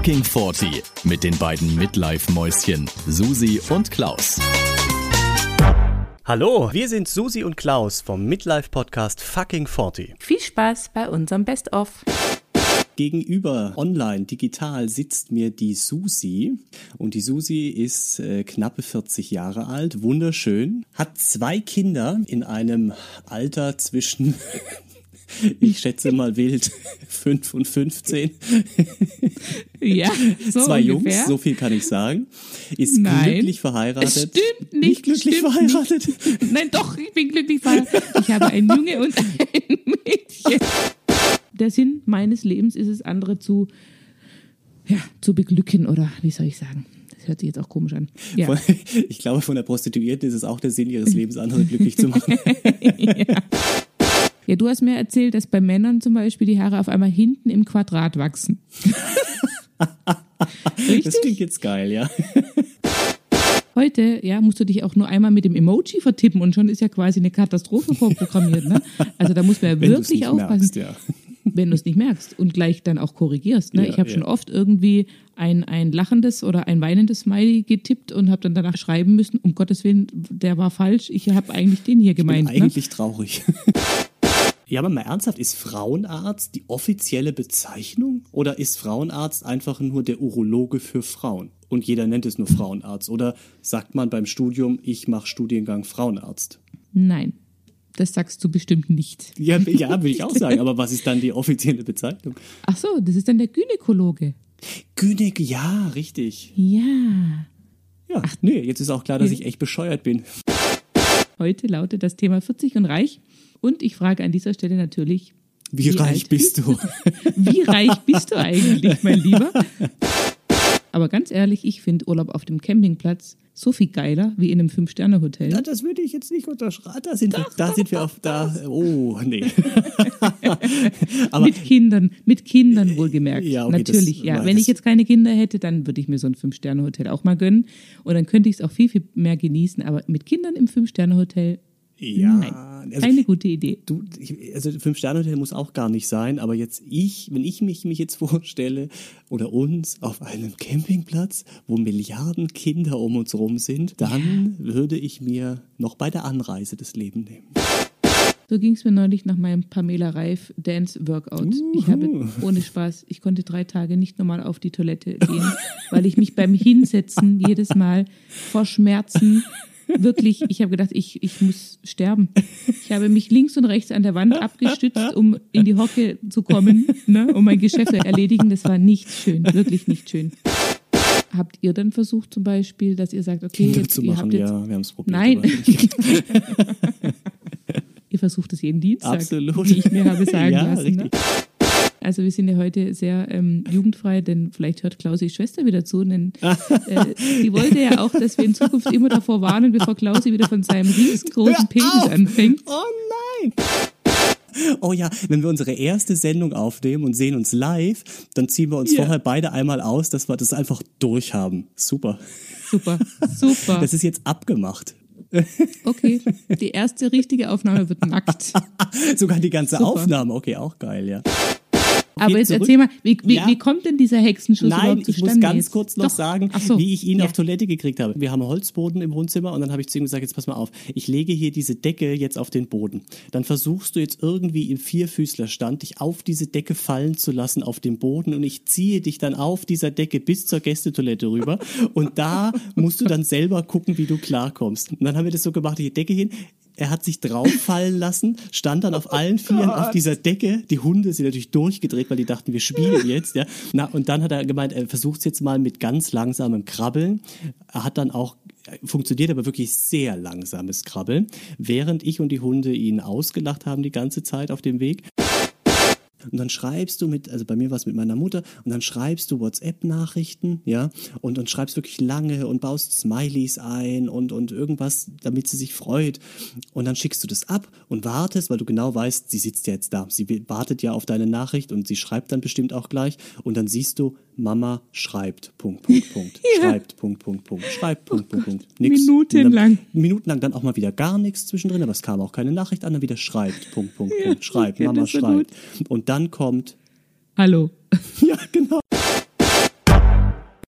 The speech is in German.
Fucking 40 mit den beiden Midlife-Mäuschen Susi und Klaus. Hallo, wir sind Susi und Klaus vom Midlife-Podcast Fucking 40. Viel Spaß bei unserem Best-of. Gegenüber online, digital sitzt mir die Susi. Und die Susi ist äh, knappe 40 Jahre alt, wunderschön, hat zwei Kinder in einem Alter zwischen ich schätze mal wild 5 und 15. Ja, so Zwei ungefähr. Jungs, so viel kann ich sagen. Ist Nein. glücklich verheiratet. Es stimmt nicht. glücklich stimmt verheiratet. Nicht. Nein, doch, ich bin glücklich verheiratet. Ich habe einen Junge und ein Mädchen. Der Sinn meines Lebens ist es, andere zu, ja, zu beglücken oder wie soll ich sagen? Das hört sich jetzt auch komisch an. Ja. Von- Ich glaube, von der Prostituierten ist es auch der Sinn ihres Lebens, andere glücklich zu machen. ja, du hast mir erzählt, dass bei Männern zum Beispiel die Haare auf einmal hinten im Quadrat wachsen. Richtig? Das klingt jetzt geil, ja. Heute, ja, musst du dich auch nur einmal mit dem Emoji vertippen und schon ist ja quasi eine Katastrophe vorprogrammiert. Ne? Also da muss man ja Wenn wirklich aufpassen, merkst, ja. wenn du es nicht merkst und gleich dann auch korrigierst. Ne? Ja, ich habe ja. schon oft irgendwie ein, ein lachendes oder ein weinendes Smiley getippt und habe dann danach schreiben müssen, um Gottes Willen, der war falsch, ich habe eigentlich den hier Ich bin gemeint. Ne? eigentlich traurig. Ja, aber mal ernsthaft, ist Frauenarzt die offizielle Bezeichnung oder ist Frauenarzt einfach nur der Urologe für Frauen? Und jeder nennt es nur Frauenarzt. Oder sagt man beim Studium, ich mache Studiengang Frauenarzt? Nein, das sagst du bestimmt nicht. Ja, ja würde ich auch sagen. Aber was ist dann die offizielle Bezeichnung? Ach so, das ist dann der Gynäkologe. Gynäk, ja, richtig. Ja. Ja, nee, jetzt ist auch klar, dass ich echt bescheuert bin. Heute lautet das Thema 40 und reich. Und ich frage an dieser Stelle natürlich, Wie, Wie reich bist du? Wie reich bist du eigentlich, mein Lieber? Aber ganz ehrlich, ich finde Urlaub auf dem Campingplatz so viel geiler wie in einem Fünf-Sterne-Hotel. Ja, das würde ich jetzt nicht unterschreiben. Da sind wir, da sind wir auf, da, oh, nee. mit Kindern, mit Kindern wohlgemerkt. Ja, okay, das Natürlich, ja. war Wenn das- ich jetzt keine Kinder hätte, dann würde ich mir so ein Fünf-Sterne-Hotel auch mal gönnen. Und dann könnte ich es auch viel, viel mehr genießen. Aber mit Kindern im Fünf-Sterne-Hotel, ja, nein. also, Keine gute Idee. Du, also Fünf-Sterne-Hotel muss auch gar nicht sein, aber jetzt ich, wenn ich mich, mich jetzt vorstelle oder uns auf einem Campingplatz, wo Milliarden Kinder um uns rum sind, dann würde ich mir noch bei der Anreise das Leben nehmen. So ging es mir neulich nach meinem Pamela Reif Dance Workout. Ich habe ohne Spaß, ich konnte drei Tage nicht normal auf die Toilette gehen, weil ich mich beim Hinsetzen jedes Mal vor Schmerzen wirklich, ich habe gedacht, ich, ich muss sterben. Ich habe mich links und rechts an der Wand abgestützt, um in die Hocke zu kommen, ne, um mein Geschäft zu erledigen. Das war nicht schön, wirklich nicht schön. Habt ihr dann versucht zum Beispiel, dass ihr sagt, okay, Kinder jetzt, zu ihr machen, habt jetzt, ja, wir haben es probiert. Nein. ihr versucht es jeden Dienstag, Absolut. wie ich mir habe sagen Ja, lassen. Ne? Also wir sind ja heute sehr ähm, jugendfrei, denn vielleicht hört Klausis Schwester wieder zu, denn äh, sie wollte ja auch, dass wir in Zukunft immer davor warnen, bevor Klausi wieder von seinem riesengroßen Penis anfängt. Oh nein! Oh ja, wenn wir unsere erste Sendung aufnehmen und sehen uns live, dann ziehen wir uns Ja. vorher beide einmal aus, dass wir das einfach durchhaben. Super. Super, super. Das ist jetzt abgemacht. Okay, die erste richtige Aufnahme wird nackt. Sogar die ganze Super. Aufnahme. Okay, auch geil, ja. Aber jetzt zurück. erzähl mal, wie, wie, Ja. wie kommt denn dieser Hexenschuss Nein, ich muss ganz jetzt? kurz noch Doch. sagen, so. wie ich ihn ja. auf Toilette gekriegt habe. Wir haben Holzboden im Wohnzimmer und dann habe ich zu ihm gesagt, jetzt pass mal auf, ich lege hier diese Decke jetzt auf den Boden. Dann versuchst du jetzt irgendwie im Vierfüßlerstand dich auf diese Decke fallen zu lassen auf dem Boden und ich ziehe dich dann auf dieser Decke bis zur Gästetoilette rüber und da musst du dann selber gucken, wie du klarkommst. Und dann haben wir das so gemacht, die Decke hin, er hat sich drauf fallen lassen, stand dann auf allen Vieren auf dieser Decke. Die Hunde sind natürlich durchgedreht, weil die dachten, wir spielen jetzt. Ja. Na, und dann hat er gemeint, er versucht es jetzt mal mit ganz langsamem Krabbeln. Er hat dann auch funktioniert aber wirklich sehr langsames Krabbeln, während ich und die Hunde ihn ausgelacht haben die ganze Zeit auf dem Weg. Und dann schreibst du mit, also bei mir war es mit meiner Mutter, und dann schreibst du WhatsApp-Nachrichten, ja, und, und schreibst wirklich lange und baust Smileys ein und, und irgendwas, damit sie sich freut. Und dann schickst du das ab und wartest, weil du genau weißt, sie sitzt ja jetzt da. Sie wartet ja auf deine Nachricht und sie schreibt dann bestimmt auch gleich. Und dann siehst du, Mama schreibt, Punkt, Punkt, Punkt, schreibt, Punkt, Punkt, Punkt, schreibt, Punkt, Punkt, Punkt. Minutenlang. Und dann, minutenlang dann auch mal wieder gar nichts zwischendrin, aber es kam auch keine Nachricht an, dann wieder schreibt, Punkt, Punkt, Punkt, schreibt, Mama schreibt. Und dann kommt, Hallo. ja, genau.